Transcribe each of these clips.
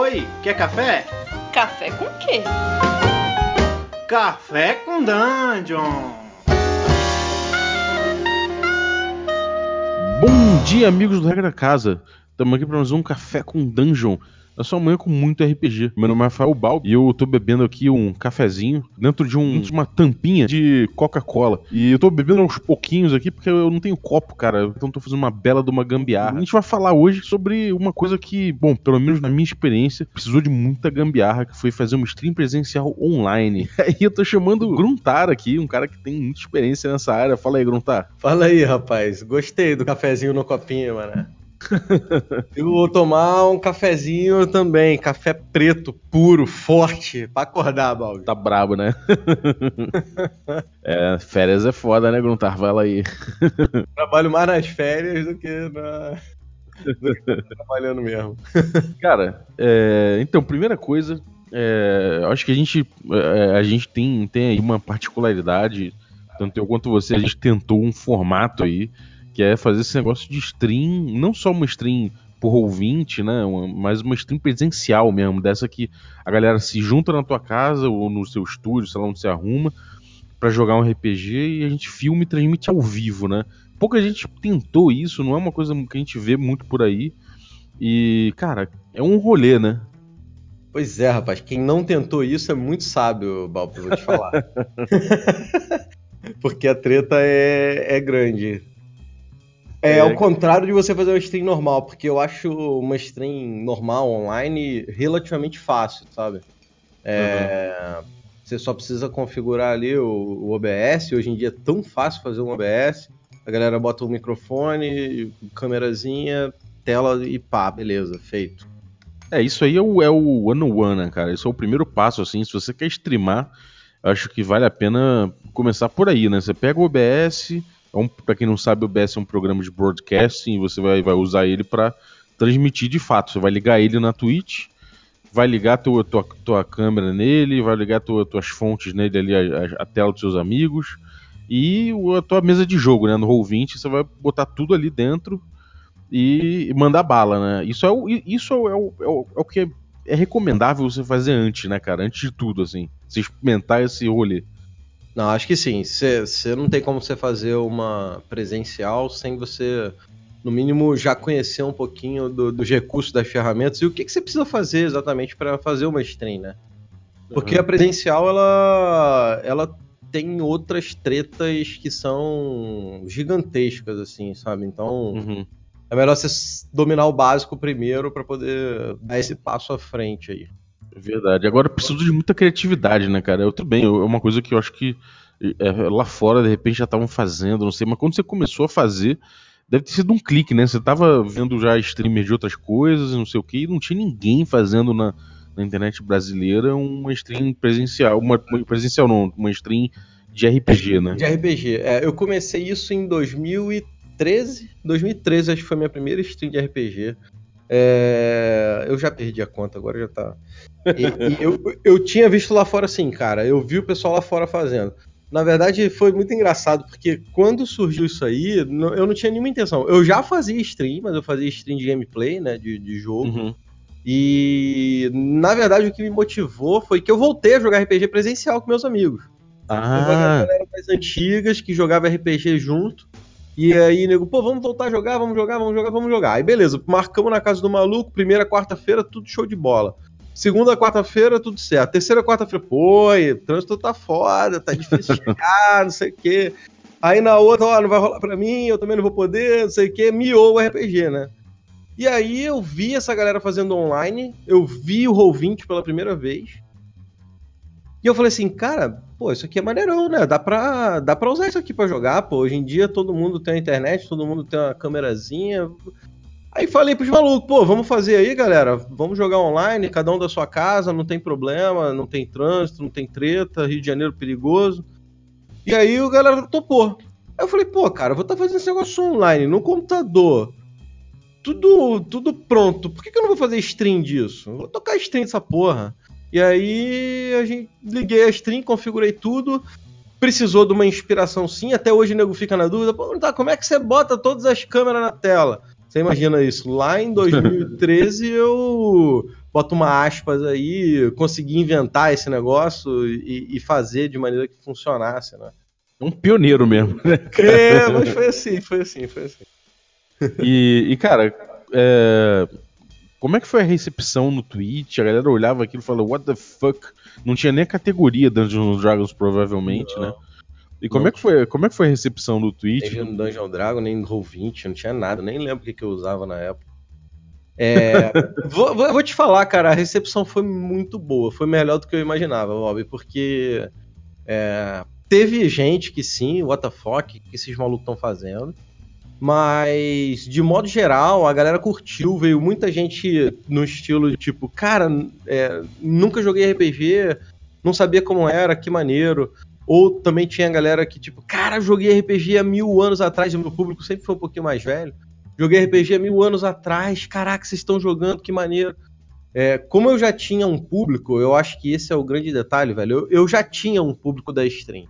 Oi, quer café? Café com quê? Café com Dungeon! Bom dia, amigos do Regra da Casa. Estamos aqui para mais um Café com Dungeon. Eu sou amanhã com muito RPG. Meu nome é Rafael Balbi e eu tô bebendo aqui um cafezinho dentro de, um, uma tampinha de Coca-Cola. E eu tô bebendo aos pouquinhos aqui porque eu não tenho copo, cara. Então tô fazendo uma bela de uma gambiarra. A gente vai falar hoje sobre uma coisa que, bom, pelo menos na minha experiência, precisou de muita gambiarra, que foi fazer uma stream presencial online. Aí eu tô chamando o Gruntar aqui, um cara que tem muita experiência nessa área. Fala aí, Gruntar. Fala aí, rapaz. Gostei do cafezinho no copinho, mano. Eu vou tomar um cafezinho também, café preto, puro, forte, pra acordar, Balbi. Tá brabo, né? é, férias é foda, né, Gruntar? Vai lá aí. Trabalho mais nas férias do que na. trabalhando mesmo. Cara, é, então, primeira coisa, é, acho que a gente, é, a gente tem, tem aí uma particularidade, tanto eu quanto você, a gente tentou um formato aí que é fazer esse negócio de stream, não só uma stream por ouvinte, né, uma, mas uma stream presencial mesmo, dessa que a galera se junta na tua casa ou no seu estúdio, sei lá onde você arruma, para jogar um RPG e a gente filma e transmite ao vivo, né? Pouca gente tentou isso, não é uma coisa que a gente vê muito por aí. E, cara, é um rolê, né? Pois é, rapaz. Quem não tentou isso é muito sábio, Balpo, vou te falar. Porque a treta é, é grande. É, ao contrário de você fazer uma stream normal, porque eu acho uma stream normal online relativamente fácil, sabe? É, uhum. Você só precisa configurar ali o, o, OBS. Hoje em dia é tão fácil fazer um OBS. A galera bota o microfone, câmerazinha, tela e pá, beleza, feito. É, isso aí é o, é o one on one, né, cara? Isso é o primeiro passo, assim. Se você quer streamar, acho que vale a pena começar por aí, né? Você pega o OBS é um, para quem não sabe, o OBS é um programa de broadcasting você vai, vai usar ele para transmitir de fato. Você vai ligar ele na Twitch, vai ligar tua, tua, tua câmera nele, vai ligar tua, tuas fontes nele ali, a, a, tela dos seus amigos e a tua mesa de jogo, né? No Roll20, você vai botar tudo ali dentro e mandar bala, né? Isso é o, isso o, é o, é o, é o que é, é recomendável você fazer antes, né, cara? Antes de tudo, assim. Você experimentar esse rolê. Não, acho que sim. Você não tem como você fazer uma presencial sem você, no mínimo, já conhecer um pouquinho do, dos recursos das ferramentas e o que você precisa fazer exatamente para fazer uma stream, né? Porque uhum. a presencial, ela, ela tem outras tretas que são gigantescas, assim, sabe? Então, uhum. é melhor você dominar o básico primeiro para poder dar esse passo à frente aí. Verdade. Agora preciso de muita criatividade, né, cara? Eu também. É uma coisa que eu acho que é, lá fora, de repente, já estavam fazendo, não sei, mas quando você começou a fazer, deve ter sido um clique, né? Você tava vendo já streamers de outras coisas, não sei o que, e não tinha ninguém fazendo na, na internet brasileira uma stream presencial. Uma, uma, presencial não, uma stream de RPG, né? De RPG. É, eu comecei isso em 2013. 2013 acho que foi a minha primeira stream de RPG. É, eu já perdi a conta, agora já tá. E, e eu, eu tinha visto lá fora assim, cara. Eu vi o pessoal lá fora fazendo. Na verdade, foi muito engraçado, porque quando surgiu isso aí, eu não tinha nenhuma intenção. Eu já fazia stream, mas eu fazia stream de gameplay, né? De, de jogo. Uhum. E, na verdade, o que me motivou foi que eu voltei a jogar RPG presencial com meus amigos. Ah. Eu galera mais antigas que jogava RPG junto. E aí, nego, pô, vamos voltar a jogar, vamos jogar, vamos jogar, vamos jogar. Aí, beleza, marcamos na casa do maluco, primeira quarta-feira, tudo show de bola. Segunda, quarta-feira, tudo certo. Terceira, quarta-feira, pô, o trânsito tá foda, tá difícil chegar, não sei o quê. Aí na outra, ó, não vai rolar pra mim, eu também não vou poder, não sei o quê, miou o RPG, né? E aí eu vi essa galera fazendo online, eu vi o Roll20 pela primeira vez. E eu falei assim, cara, pô, isso aqui é maneirão, né? Dá pra, dá pra usar isso aqui pra jogar, pô. Hoje em dia todo mundo tem a internet, todo mundo tem uma câmerazinha. Aí falei pros malucos, pô, vamos fazer aí, galera. Vamos jogar online, cada um da sua casa, não tem problema, não tem trânsito, não tem treta, Rio de Janeiro perigoso. E aí o galera topou. Aí eu falei, pô, cara, vou estar tá fazendo esse negócio online, no computador. Tudo, tudo pronto. Por que, que eu não vou fazer stream disso? Eu vou tocar stream dessa porra. E aí a gente liguei a stream, configurei tudo. Precisou de uma inspiração sim. Até hoje o nego fica na dúvida. Pô, tá, como é que você bota todas as câmeras na tela? Você imagina isso? Lá em 2013 eu bota uma aspas aí, consegui inventar esse negócio e, e fazer de maneira que funcionasse, né? Um pioneiro mesmo, né? É, mas foi assim, foi assim, foi assim. E, e cara, é... como é que foi a recepção no Twitch? A galera olhava aquilo e falava, what the fuck? Não tinha nem a categoria Dungeons Dragons, provavelmente, Não. né? E como é, que foi, como é que foi a recepção no Twitch? Nem no Dungeon Dragon, nem no Roll20, não tinha nada, nem lembro o que, que eu usava na época. É, vou, vou, vou te falar, cara, a recepção foi muito boa, foi melhor do que eu imaginava, Bob, porque é, teve gente que sim, what the fuck, que esses malucos estão fazendo, mas de modo geral a galera curtiu, veio muita gente no estilo tipo, cara, é, nunca joguei RPG, não sabia como era, que maneiro. Ou também tinha galera que, tipo, cara, joguei RPG há mil anos atrás, o meu público sempre foi um pouquinho mais velho. Joguei RPG há mil anos atrás, caraca, vocês estão jogando, que maneiro. É, como eu já tinha um público, eu acho que esse é o grande detalhe, velho. Eu, eu já tinha um público da stream.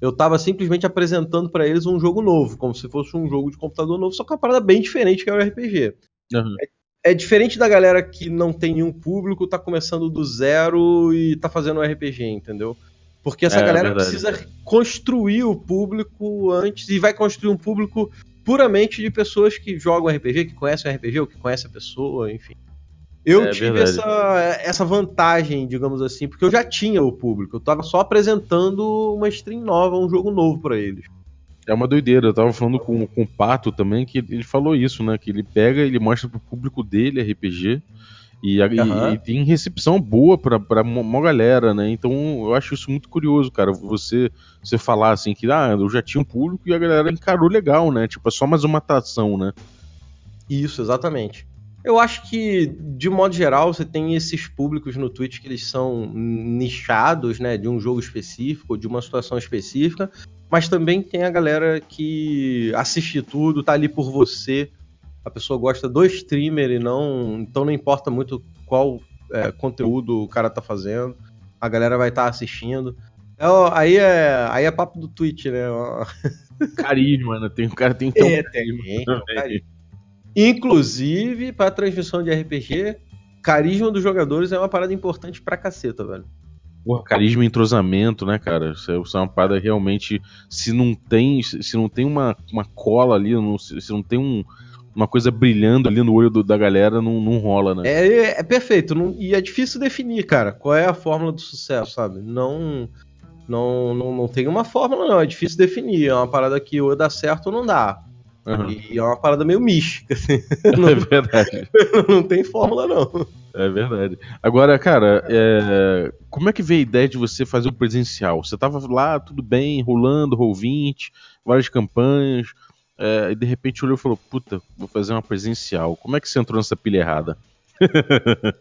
Eu tava simplesmente apresentando para eles um jogo novo, como se fosse um jogo de computador novo, só que é uma parada bem diferente que é o RPG. Uhum. É, é, diferente da galera que não tem nenhum público, tá começando do zero e tá fazendo um RPG, entendeu? Porque essa É, galera verdade. precisa construir o público antes e vai construir um público puramente de pessoas que jogam RPG, que conhecem o RPG ou que conhecem a pessoa, enfim. Eu É tive verdade. essa, essa vantagem, digamos assim, porque eu já tinha o público. Eu tava só apresentando uma stream nova, um jogo novo pra eles. É uma doideira. Eu tava falando com, com o Pato também, que ele falou isso, né? Que ele pega, ele mostra pro público dele RPG. E, a- e- e tem recepção boa pra, pra mó galera, né? Então eu acho isso muito curioso, cara. Você, você falar assim que ah, eu já tinha um público e a galera encarou legal, né? Tipo, é só mais uma atração, né? Isso, exatamente. Eu acho que, de modo geral, você tem esses públicos no Twitch que eles são nichados, né, de um jogo específico, de uma situação específica, mas também tem a galera que assiste tudo, tá ali por você. A pessoa gosta do streamer e não. Então não importa muito qual é, conteúdo o cara tá fazendo. A galera vai estar assistindo. É, aí, é, aí é papo do Twitch, né? Carisma, né? Tem, o cara tem que ter um É, tem, tem carisma. Inclusive, para transmissão de RPG, carisma dos jogadores é uma parada importante pra caceta, velho. Porra, carisma e entrosamento, né, cara? Isso é, isso é uma parada realmente. Se não tem, se não tem uma, uma cola ali, se não tem um- uma coisa brilhando ali no olho do- da galera, não, não rola, né? É, é perfeito. não- e é difícil definir, cara, qual é a fórmula do sucesso, sabe? Não, não, não, não tem uma fórmula, não. É difícil definir. É uma parada que ou dá certo ou não dá. Aham. E é uma parada meio mística, assim. É verdade. não tem fórmula, não. É verdade. Agora, cara, é, como é que veio a ideia de você fazer o presencial? Você tava lá, tudo bem, rolando, Roll20, várias campanhas, é, e de repente olhou e falou, puta, vou fazer uma presencial. Como é que você entrou nessa pilha errada?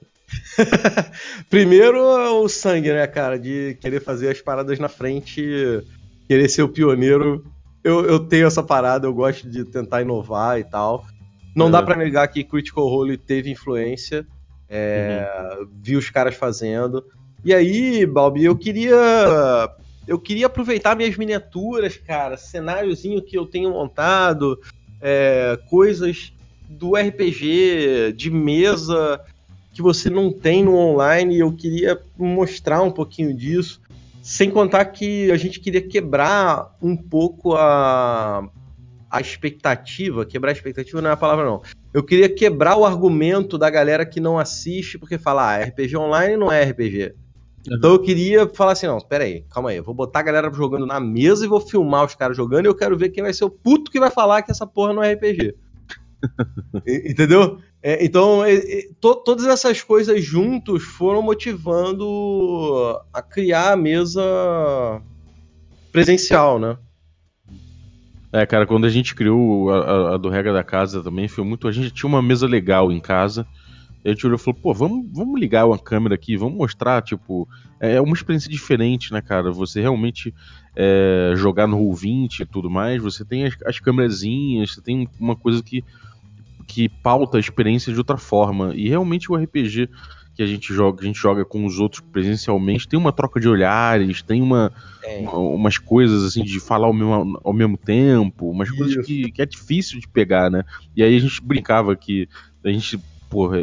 Primeiro o sangue, né, cara? De querer fazer as paradas na frente, querer ser o pioneiro. Eu, eu tenho essa parada, eu gosto de tentar inovar e tal. Não dá Uhum. pra negar que Critical Role teve influência. é, Vi os caras fazendo. E aí, Balbi, eu queria. Eu queria aproveitar minhas miniaturas, cara, cenáriozinho que eu tenho montado, é, coisas do RPG, de mesa, que você não tem no online, e eu queria mostrar um pouquinho disso. Sem contar que a gente queria quebrar um pouco a, a expectativa. Quebrar a expectativa não é a palavra, não. Eu queria quebrar o argumento da galera que não assiste, porque fala, ah, RPG online não é RPG. Então eu queria falar assim, não, pera aí, calma aí, eu vou botar a galera jogando na mesa e vou filmar os caras jogando e eu quero ver quem vai ser o puto que vai falar que essa porra não é RPG. Entendeu? É, então, é, é, to- todas essas coisas juntos foram motivando a criar a mesa presencial, né? É, cara, quando a gente criou a, a- a do Regra da Casa também, foi muito. A gente tinha uma mesa legal em casa. A gente olhou e falou, pô, vamos, vamos ligar uma câmera aqui, vamos mostrar, tipo. É uma experiência diferente, né, cara? Você realmente é, jogar no Roll20 e tudo mais, você tem as, as câmerazinhas, você tem uma coisa que, que pauta a experiência de outra forma. E realmente o RPG que a gente joga, que a gente joga com os outros presencialmente, tem uma troca de olhares, tem uma, É. uma- umas coisas assim de falar ao mesmo, ao mesmo tempo, umas coisas Isso. que, que é difícil de pegar, né? E aí a gente brincava que a gente porra,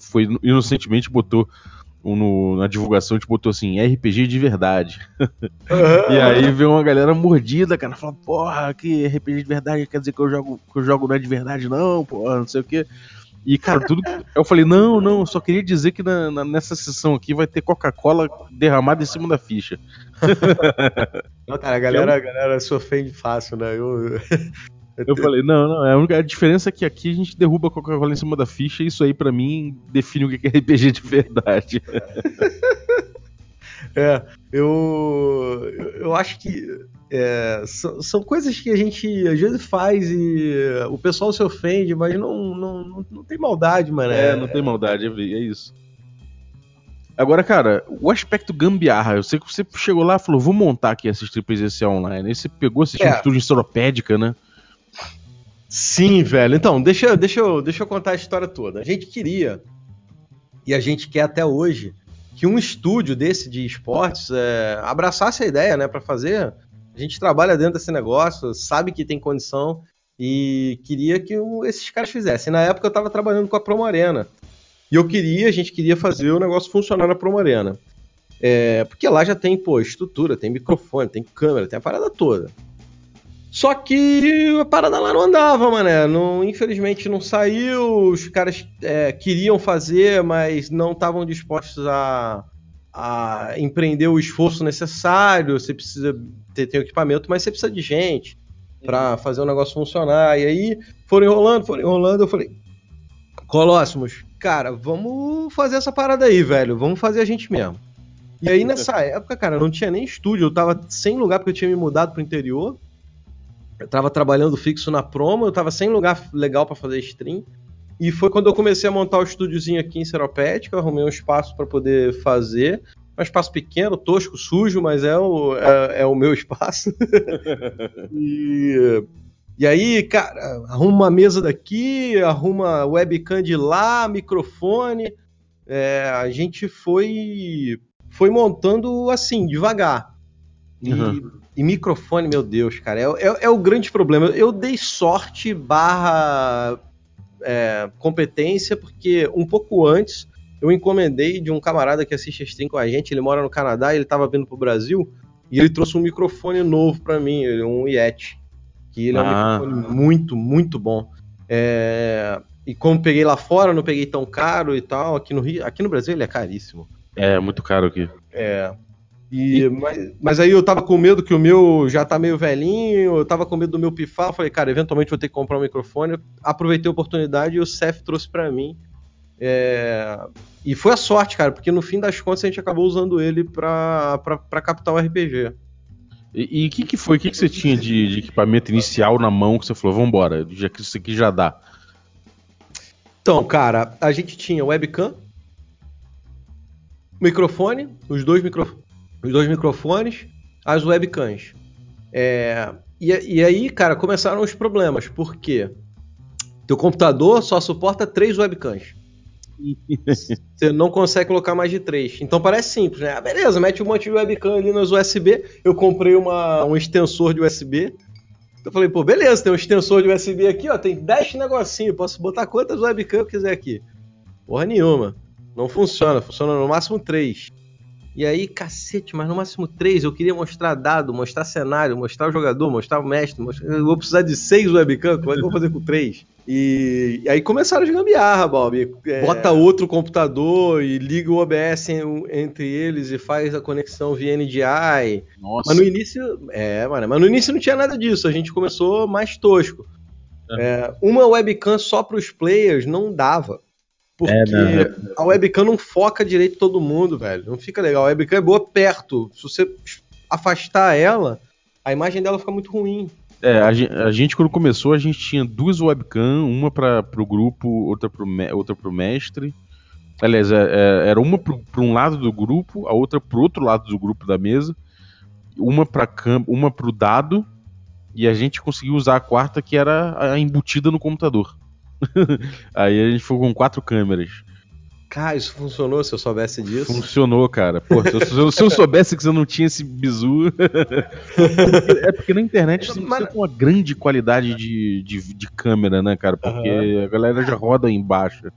foi inocentemente botou no, na divulgação, gente botou assim, RPG de verdade. Uhum. e aí veio uma galera mordida, cara, falando, porra, que RPG de verdade quer dizer que eu jogo, que eu jogo não é de verdade, não, porra, não sei o quê. E, cara, tudo. Eu falei, não, não, só queria dizer que na, na, nessa sessão aqui vai ter Coca-Cola derramada em cima da ficha. Não, cara, a galera, a galera se ofende fácil, né? Eu, eu falei, não, não, a única a diferença é que aqui a gente derruba Coca-Cola em cima da ficha e isso aí para mim define o que é RPG de verdade. É, eu, eu acho que é, são, são, coisas que a gente às vezes faz e o pessoal se ofende, mas não, não, não, não tem maldade, mano. É, não tem maldade, é, é isso. Agora, cara, o aspecto gambiarra, eu sei que você chegou lá e falou, vou montar aqui essa presencial online. Aí você pegou, assistiu é. um estúdio enciclopédica, né? Sim, velho. Então, deixa, deixa, eu, deixa eu contar a história toda. A gente queria, e a gente quer até hoje, que um estúdio desse de esportes é, abraçasse a ideia, né, para fazer. A gente trabalha dentro desse negócio, sabe que tem condição e queria que esses caras fizessem. Na época eu estava trabalhando com a Promo Arena. E eu queria, a gente queria fazer o negócio funcionar na Promo Arena. É, porque lá já tem, pô, estrutura, tem microfone, tem câmera, tem a parada toda. Só que a parada lá não andava, mané. Não, infelizmente não saiu. Os caras é, queriam fazer, mas não estavam dispostos a, a empreender o esforço necessário. Você precisa ter, ter equipamento, mas você precisa de gente para fazer o negócio funcionar. E aí foram enrolando, foram enrolando. Eu falei, Colóssimos, cara, vamos fazer essa parada aí, velho. Vamos fazer a gente mesmo. E aí nessa época, cara, não tinha nem estúdio. Eu tava sem lugar porque eu tinha me mudado pro interior. Eu tava trabalhando fixo na promo, eu tava sem lugar legal para fazer stream. E foi quando eu comecei a montar o estúdiozinho aqui em Seropédica, arrumei um espaço para poder fazer. Um espaço pequeno, tosco, sujo, mas é o, é, é o meu espaço. e, e aí, cara, arruma uma mesa daqui, arruma webcam de lá, microfone. É, a gente foi, foi montando assim, devagar. E, uhum. E, microfone, meu Deus, cara, é, é, é, o grande problema. Eu dei sorte barra é, competência, porque um pouco antes eu encomendei de um camarada que assiste a stream com a gente, ele mora no Canadá, ele estava vindo pro Brasil, e ele trouxe um microfone novo para mim, um Yeti, que ele é um ah. microfone muito, muito bom. É, e como peguei lá fora, não peguei tão caro e tal, aqui no Rio, aqui no Brasil ele é caríssimo. É, muito caro aqui. É, e, mas, mas, aí eu tava com medo que o meu já tá meio velhinho, eu tava com medo do meu pifar, falei, cara, eventualmente vou ter que comprar um microfone. Aproveitei a oportunidade e o Cef trouxe para mim. É... E foi a sorte, cara, porque no fim das contas a gente acabou usando ele pra, pra, pra captar o RPG. E o que, que foi? O que, que você tinha de, de, equipamento inicial na mão que você falou, vambora, já que isso aqui já dá? Então, cara, a gente tinha webcam, microfone, os dois microfones os dois microfones, as webcams. É, e, e, aí, cara, começaram os problemas, porque teu computador só suporta três webcams. Você não consegue colocar mais de três. Então parece simples, né? Ah, beleza, mete um monte de webcam ali nos USB. Eu comprei uma, um extensor de USB. Eu falei, pô, beleza, tem um extensor de USB aqui, ó, tem 10 negocinho, posso botar quantas webcam eu quiser aqui. Porra nenhuma. Não funciona, funciona no máximo 3. E aí, cacete, mas no máximo três. Eu queria mostrar dado, mostrar cenário, mostrar o jogador, mostrar o mestre. Mostrar... Eu vou precisar de seis webcam, como é que eu vou fazer com três? E, e aí começaram as gambiarra, Bob. É... Bota outro computador e liga o OBS entre eles e faz a conexão via NDI. Nossa. Mas no início. É, mano, mas no início não tinha nada disso. A gente começou mais tosco. É. É, uma webcam só para os players não dava. Porque é, a webcam não foca direito todo mundo, velho. Não fica legal. A webcam é boa perto. Se você afastar ela, a imagem dela fica muito ruim. É, a gente, a gente quando começou, a gente tinha duas webcam, uma para o grupo, outra para outra pro mestre. Aliás, é, é, era uma para um lado do grupo, a outra para outro lado do grupo da mesa. Uma para uma pro dado, e a gente conseguiu usar a quarta que era a embutida no computador. Aí a gente foi com quatro câmeras. Cara, isso funcionou se eu soubesse disso? Funcionou, cara. Pô, se, eu, se eu soubesse que você não tinha esse bizu. é porque na internet você Mas... tem uma grande qualidade de, de, de, câmera, né, cara? Porque uhum. a galera já roda embaixo.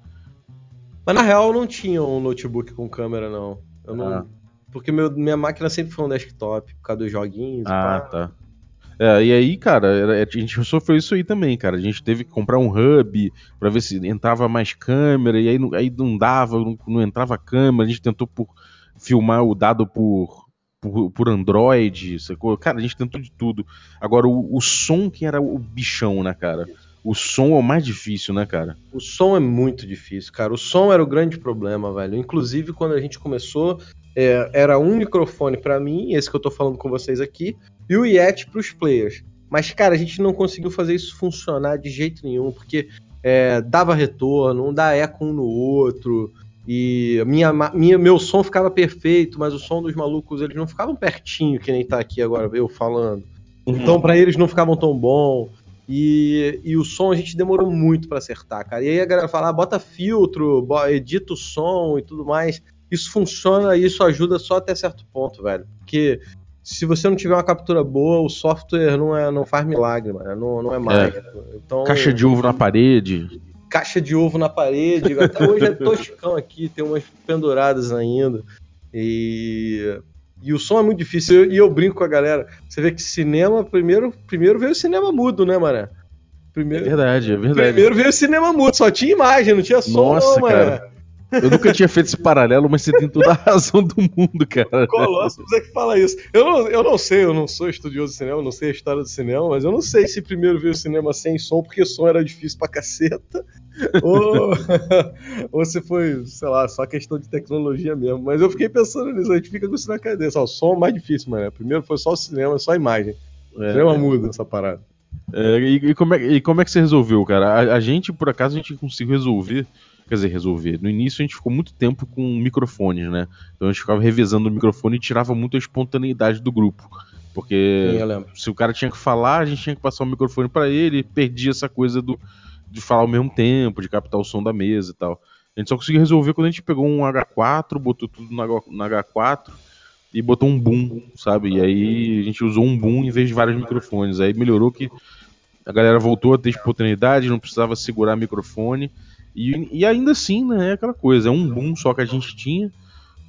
Mas na real eu não tinha um notebook com câmera, não. Eu não Ah. Porque meu, minha máquina sempre foi um desktop, por causa dos joguinhos. Ah, pá. tá. É, e aí, cara, a gente sofreu isso aí também, cara. A gente teve que comprar um hub pra ver se entrava mais câmera, e aí não, aí não dava, não, não entrava câmera. A gente tentou por, filmar o dado por, por, por Android, sacou? Cara, a gente tentou de tudo. Agora, o, o som que era o bichão, né, cara? O som é o mais difícil, né, cara? O som é muito difícil, cara. O som era o grande problema, velho. Inclusive, quando a gente começou, é, era um microfone pra mim, esse que eu tô falando com vocês aqui, e o Yeti pros players. Mas, cara, a gente não conseguiu fazer isso funcionar de jeito nenhum, porque é, dava retorno, um dá eco um no outro, e minha, minha, meu som ficava perfeito, mas o som dos malucos, eles não ficavam pertinho, que nem tá aqui agora eu falando. Então, pra eles não ficavam tão bom. E, e o som a gente demorou muito pra acertar, cara. E aí a galera fala, ah, bota filtro, edita o som e tudo mais. Isso funciona e isso ajuda só até certo ponto, velho. Porque se você não tiver uma captura boa, o software não, é, não faz milagre, mano. Não, não é mágico. Então, Caixa de ovo na parede. caixa de ovo na parede. Até hoje é toscão aqui, tem umas penduradas ainda. E, e o som é muito difícil. E eu brinco com a galera. Você vê que cinema, primeiro, primeiro veio o cinema mudo, né, mané? É Primeiro, verdade, é verdade. primeiro veio o cinema mudo, só tinha imagem, não tinha som, Nossa, não, mané. Eu nunca tinha feito esse paralelo, mas você tem toda a razão do mundo, cara. Colossus é que fala isso. Eu não, eu não sei, eu não sou estudioso de cinema, não sei a história do cinema, mas eu não sei se primeiro veio o cinema sem som, porque som era difícil pra caceta, ou, ou se foi, sei lá, só questão de tecnologia mesmo. Mas eu fiquei pensando nisso, a gente fica com isso na cabeça. O som é mais difícil, mano. Primeiro foi só o cinema, só a imagem. É. Cinema muda essa parada. É, e, e como é, e como é que você resolveu, cara? A, a gente, por acaso, a gente conseguiu resolver. Quer dizer, resolver. No início a gente ficou muito tempo com microfones, né? Então a gente ficava revezando o microfone e tirava muito a espontaneidade do grupo. Porque Sim, se o cara tinha que falar, a gente tinha que passar o microfone pra ele, perdia essa coisa do, de falar ao mesmo tempo, de captar o som da mesa e tal. A gente só conseguiu resolver quando a gente pegou um H4, botou tudo no H4 e botou um boom, sabe? E aí a gente usou um boom em vez de vários microfones. Aí melhorou que a galera voltou a ter espontaneidade, não precisava segurar microfone. E, e ainda assim, né, é aquela coisa, é um boom só que a gente tinha.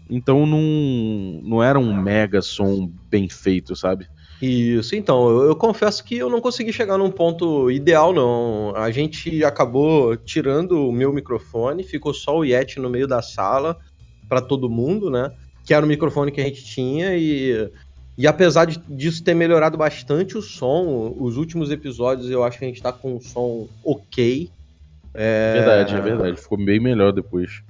Então não, não era um mega som bem feito, sabe? Isso, então, eu, eu confesso que eu não consegui chegar num ponto ideal, não. A gente acabou tirando o meu microfone, ficou só o Yeti no meio da sala para todo mundo, né? Que era o microfone que a gente tinha e, e apesar de- disso ter melhorado bastante o som, os últimos episódios eu acho que a gente tá com um som ok. É verdade, é verdade. Ficou bem melhor depois.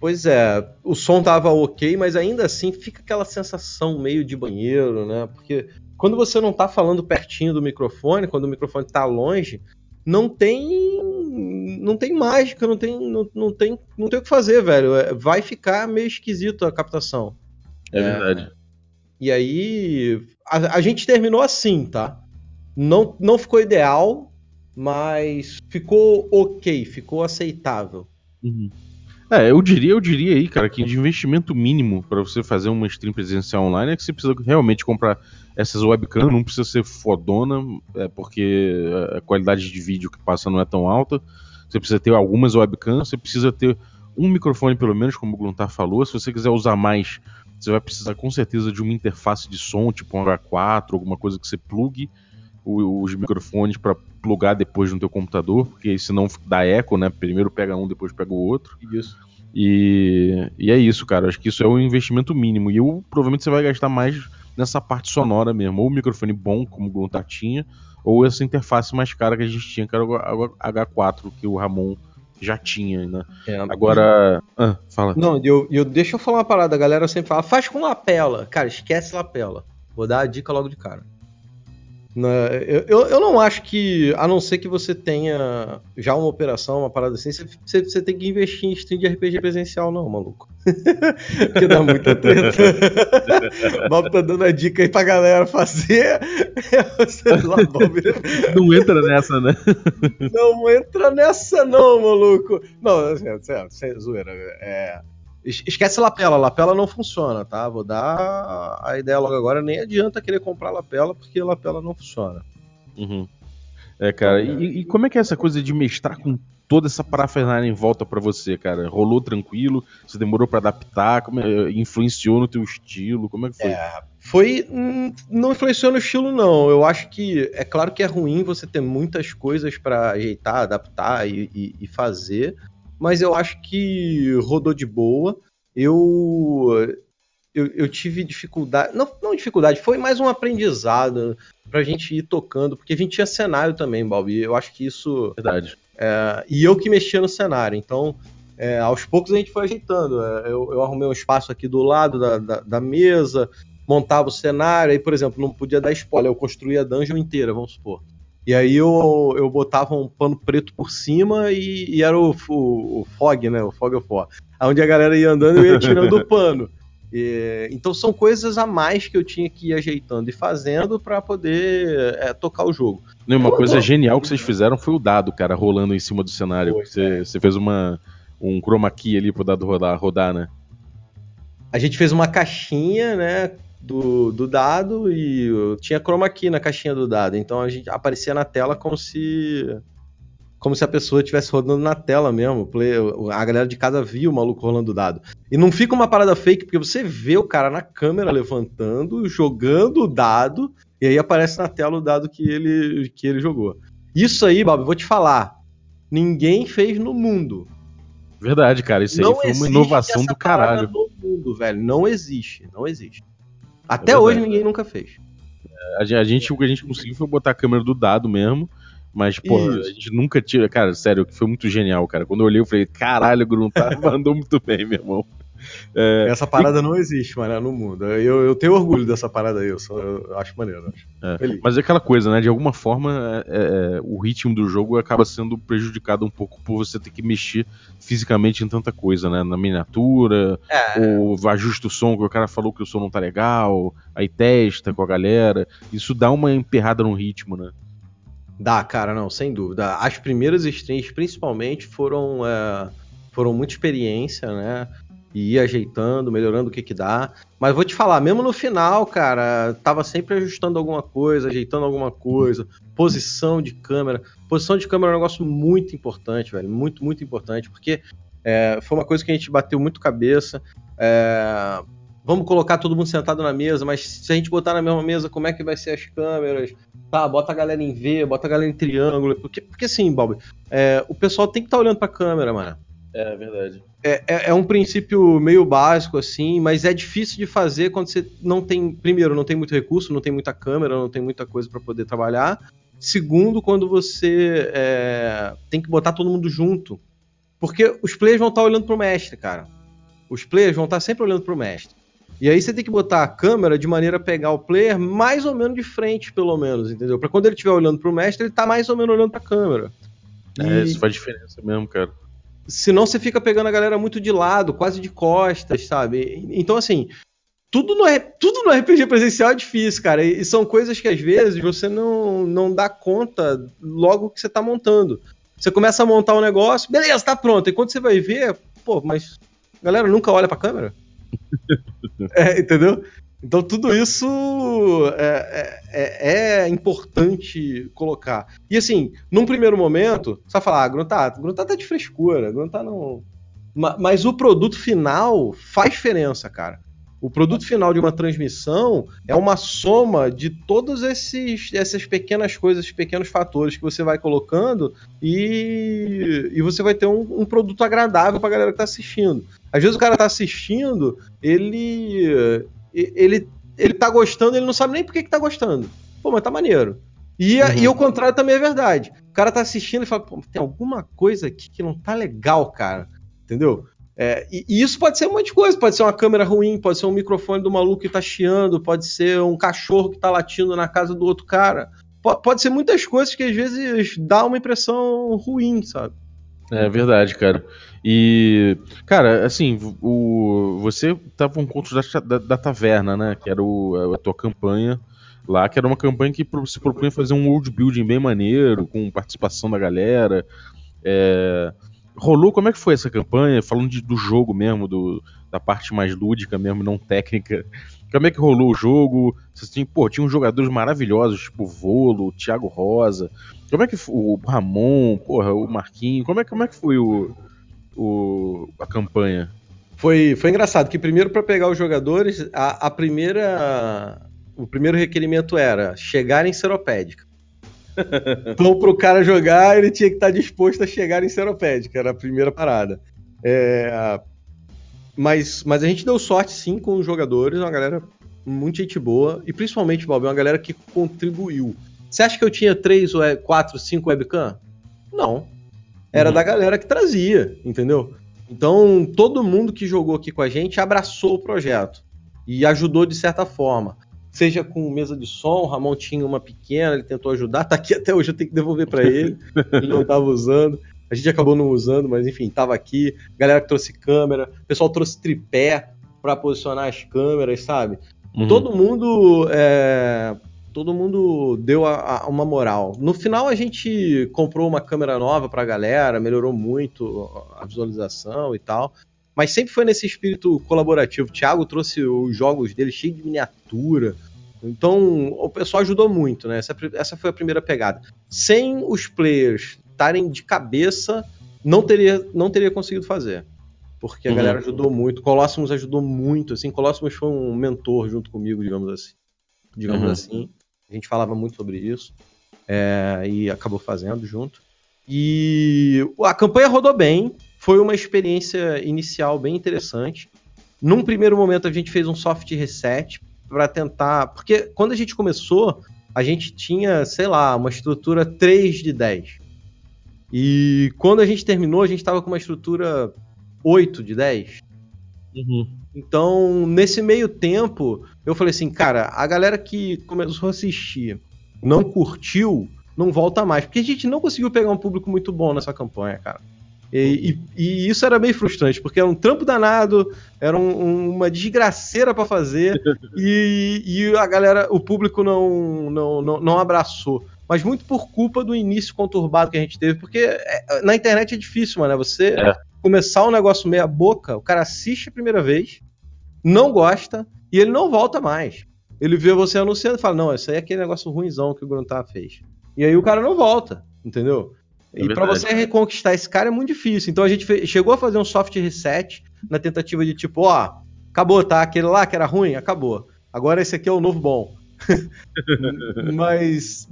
Pois é, o som tava ok, mas ainda assim fica aquela sensação meio de banheiro, né? Porque quando você não tá falando pertinho do microfone, quando o microfone tá longe, não tem não tem mágica, não tem não, não tem não tem o que fazer, velho. É, Vai ficar meio esquisito a captação. É, É. verdade. E aí a, a gente terminou assim, tá? Não não ficou ideal, mas ficou ok, ficou aceitável. Uhum. É, eu diria, eu diria aí, cara, que de investimento mínimo pra você fazer uma stream presencial online é que você precisa realmente comprar essas webcams, não precisa ser fodona, é porque a qualidade de vídeo que passa não é tão alta. Você precisa ter algumas webcams, você precisa ter um microfone pelo menos, como o Gluntar falou. Se você quiser usar mais, você vai precisar com certeza de uma interface de som, tipo um H4, alguma coisa que você plugue os microfones pra plugar depois no teu computador, porque senão dá eco, né? Primeiro pega um, depois pega o outro. Isso. E, e é isso, cara. Acho que isso é um investimento mínimo. E eu, provavelmente você vai gastar mais nessa parte sonora mesmo. Ou o microfone bom, como o Gluntar tinha, ou essa interface mais cara que a gente tinha, que era o H4, que o Ramon já tinha, né? É, Agora. Ah, fala. Não, eu, eu, deixa eu falar uma parada. A galera sempre fala, faz com lapela. Cara, esquece lapela. Vou dar a dica logo de cara. Na- eu, eu, eu não acho que, a não ser que você tenha já uma operação, uma parada assim, você, você, tem que investir em stream de RPG presencial, não, maluco. Porque dá muita treta. o Bob tá dando a dica aí pra galera fazer. Sei lá, Bob. Não entra nessa, né? Não entra nessa, não, maluco. Não, sério, sério, sem zoeira. É, esquece lapela, lapela não funciona, tá? Vou dar a ideia logo agora. Nem adianta querer comprar lapela, porque lapela não funciona. Uhum. É, cara, e, e como é que é essa coisa de mestrar com toda essa parafernália em volta para você, cara? Rolou tranquilo? Você demorou para adaptar? Como é, influenciou no teu estilo? Como é que foi? É, foi. hum, Não influenciou no estilo, não. Eu acho que. É claro que é ruim você ter muitas coisas pra ajeitar, adaptar e, e- e fazer. Mas eu acho que rodou de boa. Eu. Eu, eu tive dificuldade. Não, não dificuldade, foi mais um aprendizado pra gente ir tocando, porque a gente tinha cenário também, Balbi. Eu acho que isso. Verdade. É, e eu que mexia no cenário. Então, é, aos poucos a gente foi ajeitando. É, eu, eu arrumei um espaço aqui do lado da, da, da mesa, montava o cenário. Aí, por exemplo, não podia dar spoiler, eu construía a dungeon inteira, vamos supor. E aí eu, eu botava um pano preto por cima e, e era o, o, o fog, né? O fog of war. Onde a galera ia andando eu ia tirando o pano. E, então são coisas a mais que eu tinha que ir ajeitando e fazendo para poder é, tocar o jogo. Não, uma coisa genial que vocês fizeram foi o dado, cara, rolando em cima do cenário. Foi, Você, você fez uma, um chroma key ali pro dado rodar, rodar né? A gente fez uma caixinha, né, do, do dado e tinha chroma key na caixinha do dado. Então a gente aparecia na tela como se como se a pessoa estivesse rodando na tela mesmo. Play- A galera de casa via o maluco rolando o dado. E não fica uma parada fake, porque você vê o cara na câmera levantando, jogando o dado, e aí aparece na tela o dado que ele, que ele jogou. Isso aí, Bob, eu vou te falar. Ninguém fez no mundo. Verdade, cara. Isso aí Não foi uma inovação do caralho. No mundo, velho. Não existe. Não existe. Até verdade. hoje ninguém nunca fez. A gen- a gente, o que a gente conseguiu foi botar a câmera do dado mesmo. Mas, porra, a gente nunca tinha. Cara, sério, que foi muito genial, cara. Quando eu olhei, eu falei, caralho, o Gruntar mandou muito bem, meu irmão. É, Essa parada não existe, mano, no mundo. Eu, eu tenho orgulho dessa parada aí. Eu, sou- eu acho maneiro. acho. É. Mas é aquela coisa, né? De alguma forma, é, é, o ritmo do jogo acaba sendo prejudicado um pouco por você ter que mexer fisicamente em tanta coisa, né? Na miniatura, É, ou ajusta o som, que o cara falou que o som não tá legal, aí testa com a galera. Isso dá uma emperrada no ritmo, né? Dá, cara, não, sem dúvida. As primeiras streams, principalmente, foram, é, foram muita experiência, né? E ir ajeitando, melhorando o que que dá. Mas vou te falar, mesmo no final, cara, tava sempre ajustando alguma coisa, ajeitando alguma coisa. Posição de câmera. Posição de câmera é um negócio muito importante, velho. Muito, muito importante. Porque é, foi uma coisa que a gente bateu muito cabeça. É, vamos colocar todo mundo sentado na mesa, mas se a gente botar na mesma mesa, como é que vai ser as câmeras? Tá, bota a galera em V, bota a galera em triângulo. Porque, porque assim, Bob, é, o pessoal tem que estar olhando pra câmera, mano. É verdade. É, é- é um princípio meio básico, assim, mas é difícil de fazer quando você não tem. Primeiro, não tem muito recurso, não tem muita câmera, não tem muita coisa pra poder trabalhar. Segundo, quando você é, tem que botar todo mundo junto. Porque os players vão estar olhando pro mestre, cara. Os players vão estar sempre olhando pro mestre. E aí você tem que botar a câmera de maneira a pegar o player mais ou menos de frente, pelo menos, entendeu? Pra quando ele estiver olhando pro mestre, ele tá mais ou menos olhando pra câmera. É, E- isso faz diferença mesmo, cara. Senão você fica pegando a galera muito de lado, quase de costas, sabe? Então, assim, tudo no, tudo no RPG presencial é difícil, cara. E, e são coisas que às vezes você não, não dá conta logo que você tá montando. Você começa a montar um negócio, beleza, tá pronto. E quando você vai ver, pô, mas a galera nunca olha pra câmera. É, entendeu? Então tudo isso é, é- é- é importante colocar. E assim, num primeiro momento, você vai falar, ah, Gruntar, Gruntar tá de frescura, Gruntar não. Ma- Mas o produto final faz diferença, cara. O produto final de uma transmissão é uma soma de todas essas pequenas coisas, pequenos fatores que você vai colocando e, e você vai ter um, um produto agradável pra galera que tá assistindo. Às vezes o cara tá assistindo, ele ele ele tá gostando, ele não sabe nem por que, que tá gostando. Pô, mas tá maneiro. E, Uhum. e o contrário também é verdade. O cara tá assistindo e fala, pô, tem alguma coisa aqui que não tá legal, cara. Entendeu? É, e, e isso pode ser um monte de coisa. Pode ser uma câmera ruim, pode ser um microfone do maluco que tá chiando, pode ser um cachorro que tá latindo na casa do outro cara. Po- Pode ser muitas coisas que às vezes dá uma impressão ruim, sabe? É verdade, cara. E, cara, assim, o, você tava com contos da, da, da taverna, né? Que era o, a tua campanha lá, que era uma campanha que se propunha fazer um world building bem maneiro, com participação da galera. É, rolou, como é que foi essa campanha? Falando de- do jogo mesmo, do, da parte mais lúdica mesmo, não técnica. Como é que rolou o jogo? Você tinha, pô, tinha uns jogadores maravilhosos, tipo Volo, Thiago Rosa. Como é que foi o Ramon, porra, o Marquinhos? Como é, como é que foi o, o, a campanha? Foi, foi engraçado que primeiro para pegar os jogadores, a, a, primeira o primeiro requerimento era chegar em Seropédica. então para o cara jogar, ele tinha que estar disposto a chegar em Seropédica, era a primeira parada. É, mas, mas a gente deu sorte sim com os jogadores, uma galera muito gente boa, e principalmente, Bob, uma galera que contribuiu. Você acha que eu tinha três, quatro, cinco webcam? Não. Era uhum. da galera que trazia, entendeu? Então, todo mundo que jogou aqui com a gente abraçou o projeto e ajudou de certa forma. Seja com mesa de som, o Ramon tinha uma pequena, ele tentou ajudar, tá aqui até hoje, eu tenho que devolver para ele, ele não estava usando. A gente acabou não usando, mas enfim, tava aqui. Galera que trouxe câmera, o pessoal trouxe tripé para posicionar as câmeras, sabe? Uhum. Todo mundo é, todo mundo deu a, a uma moral. No final a gente comprou uma câmera nova para a galera, melhorou muito a visualização e tal. Mas sempre foi nesse espírito colaborativo. O Thiago trouxe os jogos dele cheio de miniatura. Então o pessoal ajudou muito, né? Essa, essa foi a primeira pegada. Sem os players estarem de cabeça, não teria, não teria conseguido fazer. Porque a uhum. galera ajudou muito. Colossus ajudou muito, assim. Colossus foi um mentor junto comigo, digamos assim. Digamos uhum. assim. A gente falava muito sobre isso. É, e acabou fazendo junto. E a campanha rodou bem. Foi uma experiência inicial bem interessante. Num primeiro momento, a gente fez um soft reset para tentar. Porque quando a gente começou, a gente tinha, sei lá, uma estrutura 3 de 10. E quando a gente terminou, a gente estava com uma estrutura 8 de 10. Uhum. Então, nesse meio tempo, eu falei assim, cara, a galera que começou a assistir não curtiu, não volta mais. Porque a gente não conseguiu pegar um público muito bom nessa campanha, cara. E, e, e isso era meio frustrante, porque era um trampo danado, era um, um, uma desgraceira para fazer, e, e, a galera, o público não, não, não, não abraçou mas muito por culpa do início conturbado que a gente teve, porque é, na internet é difícil, mano, né? Você é. começar um negócio meia boca, o cara assiste a primeira vez, não gosta e ele não volta mais. Ele vê você anunciando e fala: Não, isso aí é aquele negócio ruimzão que o Gruntar fez. E aí o cara não volta, entendeu? É e para você reconquistar esse cara é muito difícil. Então a gente fez, chegou a fazer um soft reset na tentativa de tipo, ó, acabou, tá? Aquele lá que era ruim, acabou. Agora esse aqui é o novo bom. Mas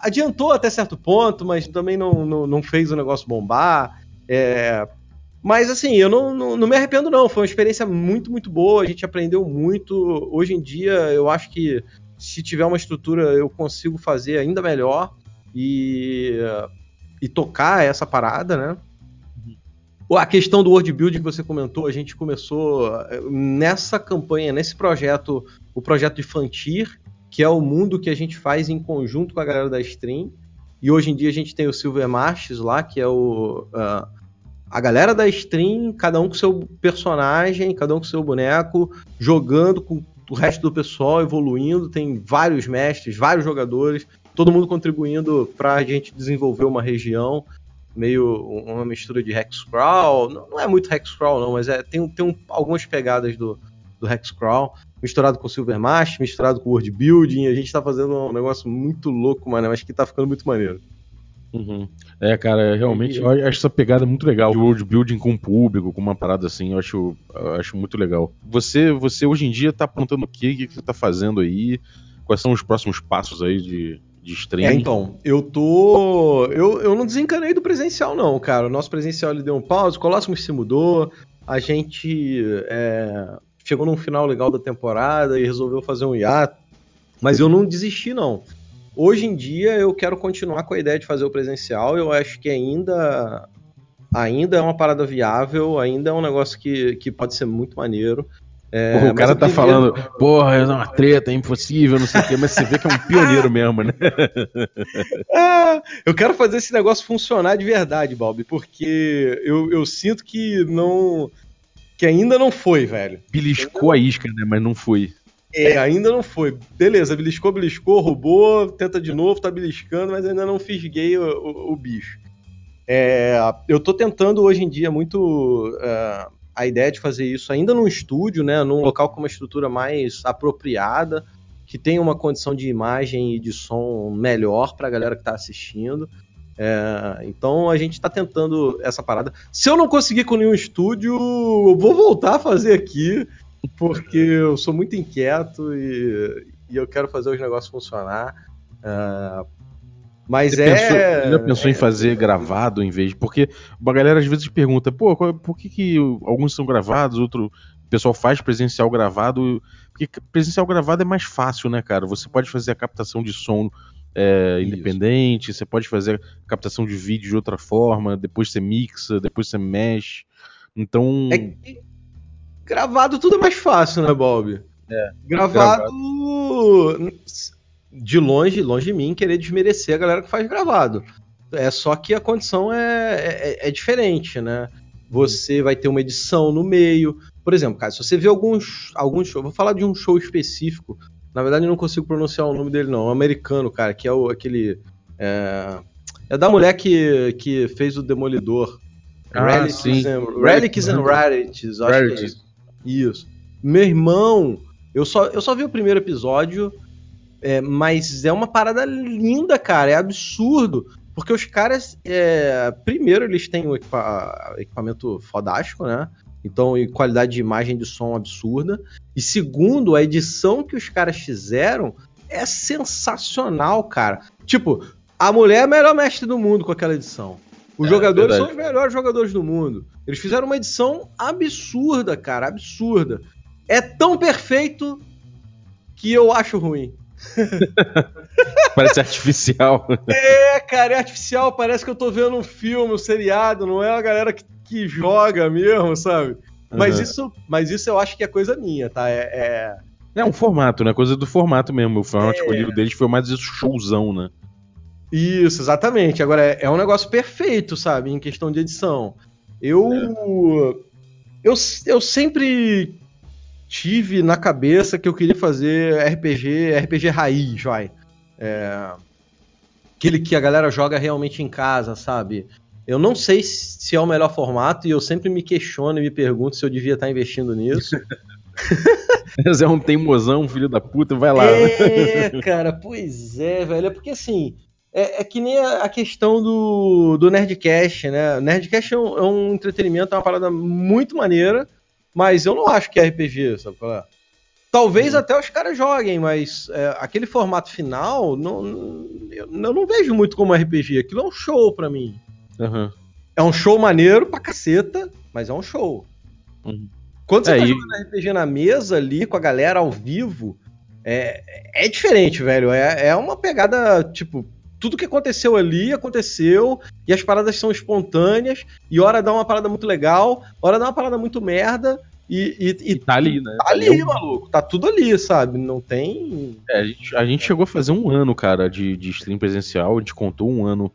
adiantou até certo ponto, mas também não, não, não fez o negócio bombar. É, mas assim, eu não, não, não, me arrependo, não. Foi uma experiência muito, muito boa. A gente aprendeu muito. Hoje em dia, eu acho que se tiver uma estrutura, eu consigo fazer ainda melhor e, e tocar essa parada, né? A questão do world building que você comentou, a gente começou nessa campanha, nesse projeto, o projeto de Fantir, que é o mundo que a gente faz em conjunto com a galera da stream. E hoje em dia a gente tem o Silver Marches lá, que é o uh, a galera da stream, cada um com seu personagem, cada um com seu boneco, jogando com o resto do pessoal, evoluindo. Tem vários mestres, vários jogadores, todo mundo contribuindo para a gente desenvolver uma região meio uma mistura de hexcrawl. Não, não é muito hexcrawl não, mas é, tem, tem um, algumas pegadas do, do hexcrawl misturado com Silvermash, misturado com World Building. A gente tá fazendo um negócio muito louco, mano, mas que tá ficando muito maneiro. Uhum. É, cara, realmente eu acho essa pegada muito legal. De world building com o público, com uma parada assim, eu acho, eu acho muito legal. Você, você hoje em dia tá apontando o que, o que você tá fazendo aí? Quais são os próximos passos aí de, de? É, então, eu tô. Eu, eu não desencanei do presencial, não, cara. O nosso presencial ele deu um pause, o Colossus se mudou, a gente. É chegou num final legal da temporada e resolveu fazer um hiato. Mas eu não desisti, não. Hoje em dia eu quero continuar com a ideia de fazer o presencial. Eu acho que ainda, ainda é uma parada viável, ainda é um negócio que, que pode ser muito maneiro. É, o cara tá falando, porra, é uma treta, é impossível, não sei o quê, mas você vê que é um pioneiro mesmo, né? é, eu quero fazer esse negócio funcionar de verdade, Balbi, porque eu, eu sinto que não que ainda não foi, velho. Beliscou a isca, né? Mas não foi. É, ainda não foi. Beleza, beliscou, beliscou, roubou, tenta de novo, tá beliscando, mas ainda não fisguei o, o, o bicho. É, eu tô tentando hoje em dia muito uh, a ideia de fazer isso ainda num estúdio, né, num local com uma estrutura mais apropriada, que tenha uma condição de imagem e de som melhor para a galera que está assistindo. É, então a gente está tentando essa parada. Se eu não conseguir com nenhum estúdio, eu vou voltar a fazer aqui, porque eu sou muito inquieto e, e eu quero fazer os negócios funcionar. É, mas Você é. pensou- já pensou em fazer gravado em vez de. Porque a galera às vezes pergunta, pô, por que, que alguns são gravados, outro. O pessoal faz presencial gravado. Porque presencial gravado é mais fácil, né, cara? Você pode fazer a captação de som é, independente, você pode fazer captação de vídeo de outra forma, depois você mixa, depois você mexe. Então. É que gravado tudo é mais fácil, né, Bob? É, Gravado, de longe, longe de mim, querer desmerecer a galera que faz gravado. É só que a condição é, é, é diferente, né? Você vai ter uma edição no meio. Por exemplo, cara, se você vê alguns, alguns shows, vou falar de um show específico. Na verdade, eu não consigo pronunciar o nome dele, não. É um americano, cara, que é o, aquele. É, é da mulher que, que fez o Demolidor. Ah, Relics, sim. and, Relics and Rarities, acho que é Rarities. isso. Isso. Meu irmão, eu só, eu só vi o primeiro episódio, é, mas é uma parada linda, cara. É absurdo. Porque os caras, é, primeiro, eles têm um equipa- equipamento fodástico, né? Então, e qualidade de imagem de som absurda. E segundo, a edição que os caras fizeram é sensacional, cara. Tipo, a mulher é a melhor mestre do mundo com aquela edição. Os É, jogadores verdade. são os melhores jogadores do mundo. Eles fizeram uma edição absurda, cara, absurda. É tão perfeito que eu acho ruim. Parece artificial. É, cara, é artificial, parece que eu tô vendo um filme, um seriado, não é a galera que, que joga mesmo, sabe? Mas, Uhum. isso, mas isso eu acho que é coisa minha, tá? É, é- É um formato, né? Coisa do formato mesmo. O formato É. escolhido deles foi mais esse showzão, né? Isso, exatamente. Agora, é, é um negócio perfeito, sabe? Em questão de edição. Eu. Eu, eu sempre tive na cabeça que eu queria fazer RPG, RPG raiz, vai. É, aquele que a galera joga realmente em casa, sabe? Eu não sei se é o melhor formato e eu sempre me questiono e me pergunto se eu devia estar investindo nisso. Zé é um teimosão, filho da puta, vai lá. É, cara, pois é, velho. É porque assim. É, é que nem a, questão do, do Nerdcast, né? Nerdcast é um, é um entretenimento, é uma parada muito maneira, mas eu não acho que é RPG, sabe qual é? Talvez até os caras joguem, mas é, aquele formato final, não, eu, eu não vejo muito como RPG. Aquilo é um show pra mim. Aham. É um show maneiro pra caceta, mas é um show. Uhum. Quando você É, tá e- jogando RPG na mesa ali, com a galera ao vivo, é, é diferente, velho. É, é uma pegada, tipo, tudo que aconteceu ali, aconteceu, e as paradas são espontâneas, e hora dá uma parada muito legal, hora dá uma parada muito merda, e, e, e E tá ali, né? tá ali, É um- maluco. Tá tudo ali, sabe? Não tem. É, a, gente, a gente chegou a fazer um ano, cara, de, de stream presencial. A gente contou um ano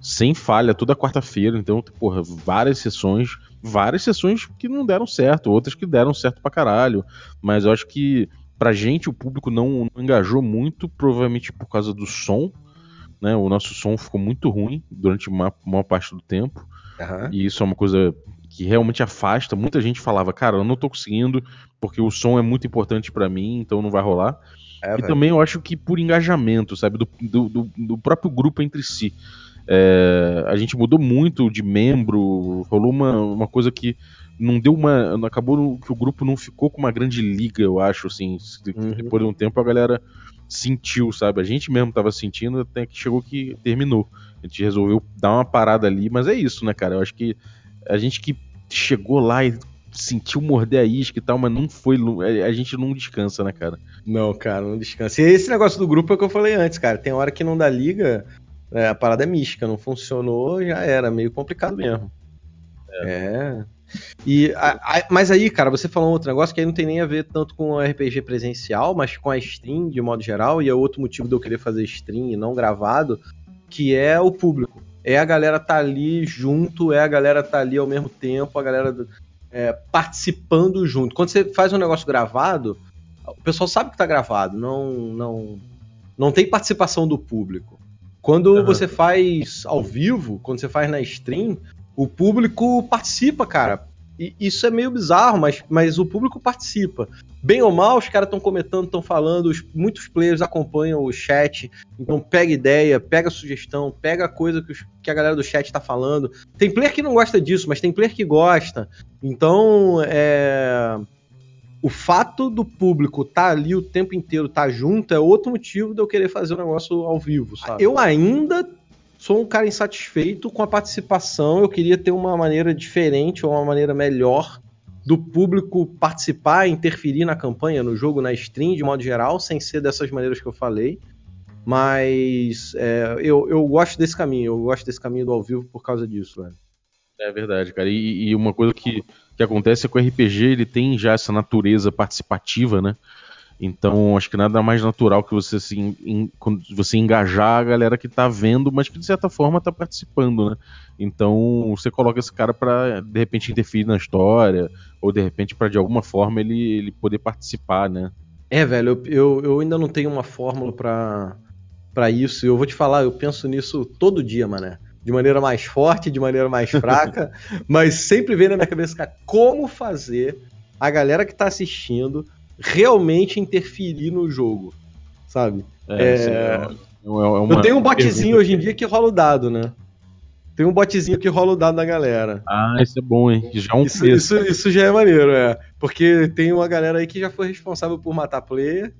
sem falha, toda quarta-feira. Então, porra, várias sessões. Várias sessões que não deram certo, outras que deram certo pra caralho. Mas eu acho que pra gente o público não, não engajou muito, provavelmente por causa do som. Né? O nosso som ficou muito ruim durante uma maior parte do tempo. E isso é uma coisa que realmente afasta. Muita gente falava, cara, eu não tô conseguindo, porque o som é muito importante pra mim, então não vai rolar. É, e velho. também eu acho que por engajamento, sabe, do, do, do- do próprio grupo entre si. É, a gente mudou muito de membro, rolou uma, uma coisa que não deu uma. Acabou que o grupo não ficou com uma grande liga, eu acho, assim. Uhum. Depois de um tempo a galera sentiu, sabe? A gente mesmo tava sentindo até que chegou que terminou. A gente resolveu dar uma parada ali, mas é isso, né, cara? Eu acho que a gente que chegou lá e sentiu morder a isca e tal, mas não foi. A a gente não descansa, né, cara? Não, cara, não descansa. E esse negócio do grupo é o que eu falei antes, cara. Tem hora que não dá liga, é, a parada é mística, não funcionou, já era, meio complicado mesmo. É. E, a- a- mas aí, cara, você falou um outro negócio que aí não tem nem a ver tanto com o RPG presencial, mas com a stream de modo geral, e é outro motivo de eu querer fazer stream e não gravado, que é o público. É a galera tá ali junto, é a galera tá ali ao mesmo tempo, a galera é, participando junto. Quando você faz um negócio gravado, o pessoal sabe que tá gravado, não não não tem participação do público. Quando Aham. você faz ao vivo, quando você faz na stream, o público participa, cara. E isso é meio bizarro, mas, mas o público participa. Bem ou mal, os caras estão comentando, estão falando, os, muitos players acompanham o chat, então pega ideia, pega sugestão, pega coisa que, os, que a galera do chat está falando. Tem player que não gosta disso, mas tem player que gosta. Então, é o fato do público estar tá ali o tempo inteiro, estar tá junto, é outro motivo de eu querer fazer o negócio ao vivo, sabe? Eu ainda sou um cara insatisfeito com a participação, eu queria ter uma maneira diferente ou uma maneira melhor do público participar, interferir na campanha, no jogo, na stream, de modo geral, sem ser dessas maneiras que eu falei. Mas é, eu, eu gosto desse caminho, eu gosto desse caminho do ao vivo por causa disso, velho. É verdade, cara. E, e uma coisa que que acontece é que o RPG ele tem já essa natureza participativa, né? Então, acho que nada mais natural que você se você engajar a galera que tá vendo, mas que de certa forma tá participando, né? Então, você coloca esse cara para de repente interferir na história, ou de repente para de alguma forma ele, ele poder participar, né? É, velho, eu, eu, eu ainda não tenho uma fórmula para para isso. Eu vou te falar, eu penso nisso todo dia, mané de maneira mais forte, de maneira mais fraca, mas sempre vem na minha cabeça, cara, como fazer a galera que está assistindo realmente interferir no jogo, sabe? É, é... É, é uma... Eu tenho um botzinho hoje em dia que rola o dado, né? Tem um botzinho que rola o dado da galera. Ah, isso é bom, hein? Já é um isso, isso, isso, já é maneiro, é. Porque tem uma galera aí que já foi responsável por matar player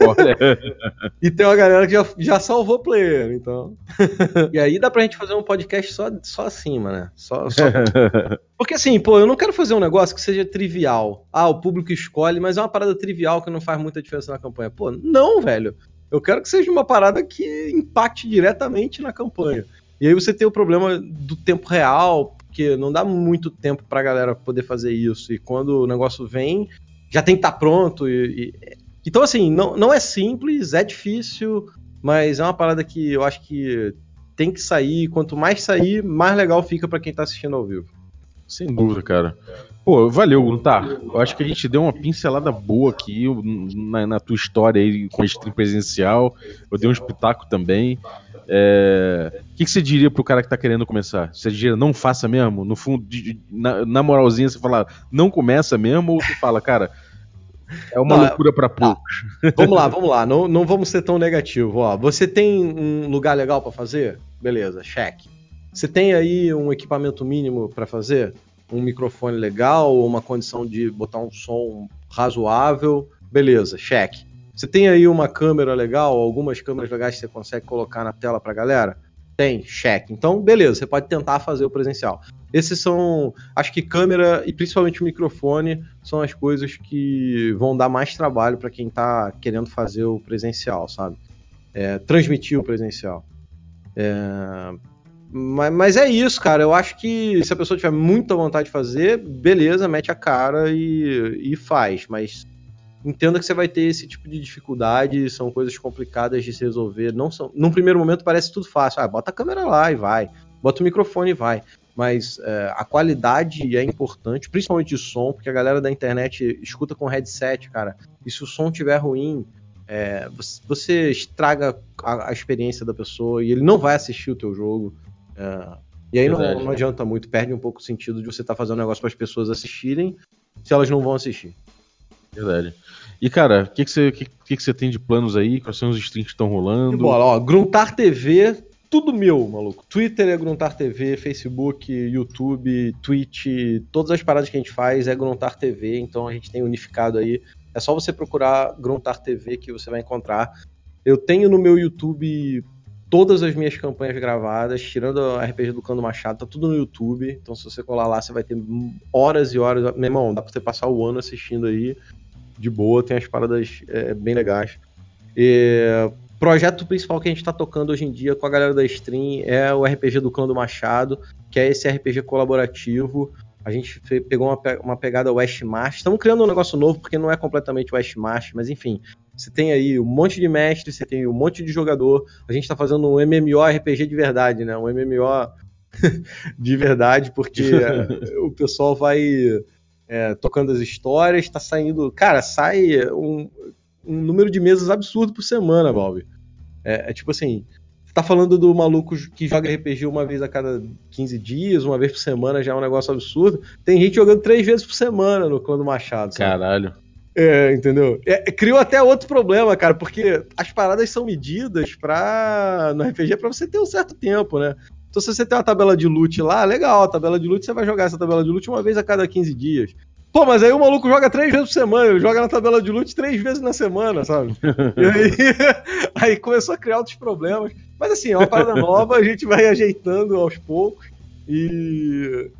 e tem uma galera que já, já salvou player, então. e aí dá pra gente fazer um podcast só, só acima, né? Só, só... Porque assim, pô, eu não quero fazer um negócio que seja trivial. Ah, o público escolhe, mas é uma parada trivial que não faz muita diferença na campanha. Pô, não, velho. Eu quero que seja uma parada que impacte diretamente na campanha. E aí você tem o problema do tempo real, porque não dá muito tempo pra galera poder fazer isso. E quando o negócio vem, já tem que estar tá pronto. E, e então, assim, não, não é simples, é difícil, mas é uma parada que eu acho que tem que sair. Quanto mais sair, mais legal fica para quem tá assistindo ao vivo. Sem dúvida, cara. Pô, valeu, Gruntar. Eu acho que a gente deu uma pincelada boa aqui na, na tua história aí com a stream presencial. Eu dei um espetáculo também. É... O que, que, você diria pro cara que tá querendo começar? Você diria, não faça mesmo? No fundo, na, na, moralzinha, você fala, não começa mesmo? Ou você fala, cara, é uma não, loucura para tá. poucos. Vamos lá, vamos lá. Não, não vamos ser tão negativo. Ó, você tem um lugar legal para fazer? Beleza, cheque. Você tem aí um equipamento mínimo para fazer? Um microfone legal, uma condição de botar um som razoável? Beleza, cheque. Você tem aí uma câmera legal, algumas câmeras legais que você consegue colocar na tela para galera? Tem, cheque. Então, beleza, você pode tentar fazer o presencial. Esses são, acho que câmera e principalmente o microfone são as coisas que vão dar mais trabalho para quem está querendo fazer o presencial, sabe? É, transmitir o presencial. É, mas, mas, é isso, cara. Eu acho que se a pessoa tiver muita vontade de fazer, beleza, mete a cara e, e faz. Mas entenda que você vai ter esse tipo de dificuldade, são coisas complicadas de se resolver. Não são, num primeiro momento parece tudo fácil. Ah, bota a câmera lá e vai. Bota o microfone e vai mas é, a qualidade é importante, principalmente de som, porque a galera da internet escuta com headset, cara. E se o som tiver ruim, é, você, estraga a, a, experiência da pessoa e ele não vai assistir o teu jogo. É, e aí não, não, adianta muito, perde um pouco o sentido de você estar tá fazendo um negócio para as pessoas assistirem se elas não vão assistir. Verdade. E, cara, o que, que, você, que, que, que tem de planos aí? Quais são os streams que estão rolando? bola, ó, Gruntar TV tudo meu, maluco. Twitter é Gruntar TV, Facebook, YouTube, Twitch, todas as paradas que a gente faz é Gruntar TV, então a gente tem unificado aí. É só você procurar Gruntar TV que você vai encontrar. Eu tenho no meu YouTube todas as minhas campanhas gravadas, tirando a RPG do Cando Machado, tá tudo no YouTube. Então se você colar lá, você vai ter horas e horas. Meu irmão, dá pra você passar o ano assistindo aí de boa, tem as paradas é, bem legais. E, projeto principal que a gente está tocando hoje em dia com a galera da stream é o RPG do Clã do Machado, que é esse RPG colaborativo. A gente pegou uma, uma pegada West March. Estamos criando um negócio novo, porque não é completamente West March, mas enfim. Você tem aí um monte de mestre, você tem um monte de jogador. A gente está fazendo um MMORPG de verdade, né? Um MMO de verdade, porque o pessoal vai é, tocando as histórias, está saindo. Cara, sai um, um número de mesas absurdo por semana, Valve. É, é tipo assim, tá falando do maluco que joga RPG uma vez a cada 15 dias, uma vez por semana, já é um negócio absurdo. Tem gente jogando três vezes por semana no clã do Machado. Sabe? Caralho. É, entendeu? É, criou até outro problema, cara, porque as paradas são medidas pra. No RPG pra você ter um certo tempo, né? Então, se você tem uma tabela de loot lá, legal, a tabela de loot você vai jogar essa tabela de loot uma vez a cada 15 dias. Pô, mas aí o maluco joga três vezes por semana, ele joga na tabela de loot três vezes na semana, sabe? E aí, aí começou a criar outros problemas. Mas assim, é uma parada nova, a gente vai ajeitando aos poucos. E.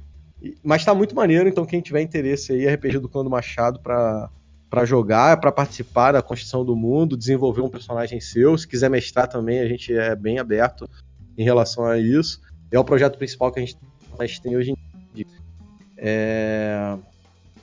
Mas tá muito maneiro, então quem tiver interesse aí, RPG do Clã do Machado pra, pra jogar, pra participar da construção do mundo, desenvolver um personagem seu. Se quiser mestrar também, a gente é bem aberto em relação a isso. É o projeto principal que a gente tem hoje em dia. É...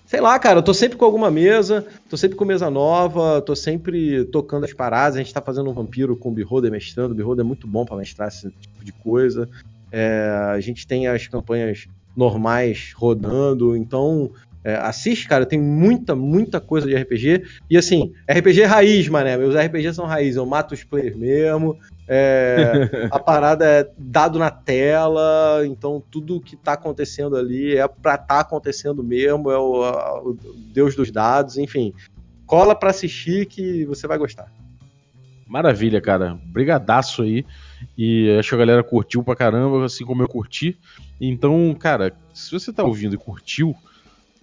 Sei lá, cara, eu tô sempre com alguma mesa, tô sempre com mesa nova, tô sempre tocando as paradas. A gente tá fazendo um vampiro com o Beholder mestrando. O Beholder é muito bom para mestrar esse tipo de coisa. É, a gente tem as campanhas normais rodando, então é, assiste, cara, tem muita, muita coisa de RPG. E assim, RPG raiz, mané. Meus RPG são raiz. Eu mato os players mesmo. É, a parada é dado na tela, então tudo que tá acontecendo ali é pra tá acontecendo mesmo, é o, a, o Deus dos dados, enfim. Cola pra assistir que você vai gostar. Maravilha, cara. Brigadaço aí. E acho que a galera curtiu pra caramba, assim como eu curti. Então, cara, se você tá ouvindo e curtiu,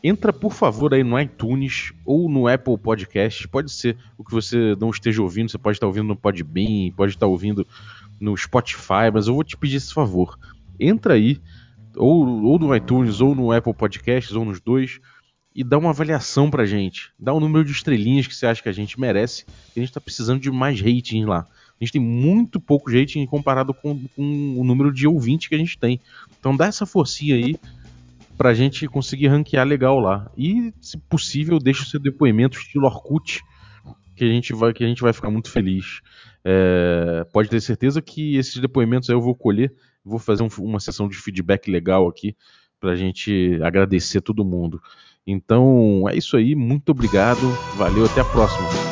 entra por favor aí no iTunes ou no Apple Podcast. Pode ser o que você não esteja ouvindo, você pode estar ouvindo no Podbean, pode estar ouvindo no Spotify, mas eu vou te pedir esse favor. Entra aí, ou, ou no iTunes, ou no Apple Podcasts, ou nos dois, e dá uma avaliação pra gente. Dá o um número de estrelinhas que você acha que a gente merece. a gente tá precisando de mais rating lá. A gente tem muito pouco rating comparado com, com o número de ouvintes que a gente tem. Então dá essa forcinha aí pra gente conseguir ranquear legal lá. E, se possível, deixe o seu depoimento estilo Orkut, que a gente vai, que a gente vai ficar muito feliz. É, pode ter certeza que esses depoimentos aí eu vou colher, vou fazer um, uma sessão de feedback legal aqui pra gente agradecer todo mundo. Então é isso aí, muito obrigado, valeu, até a próxima.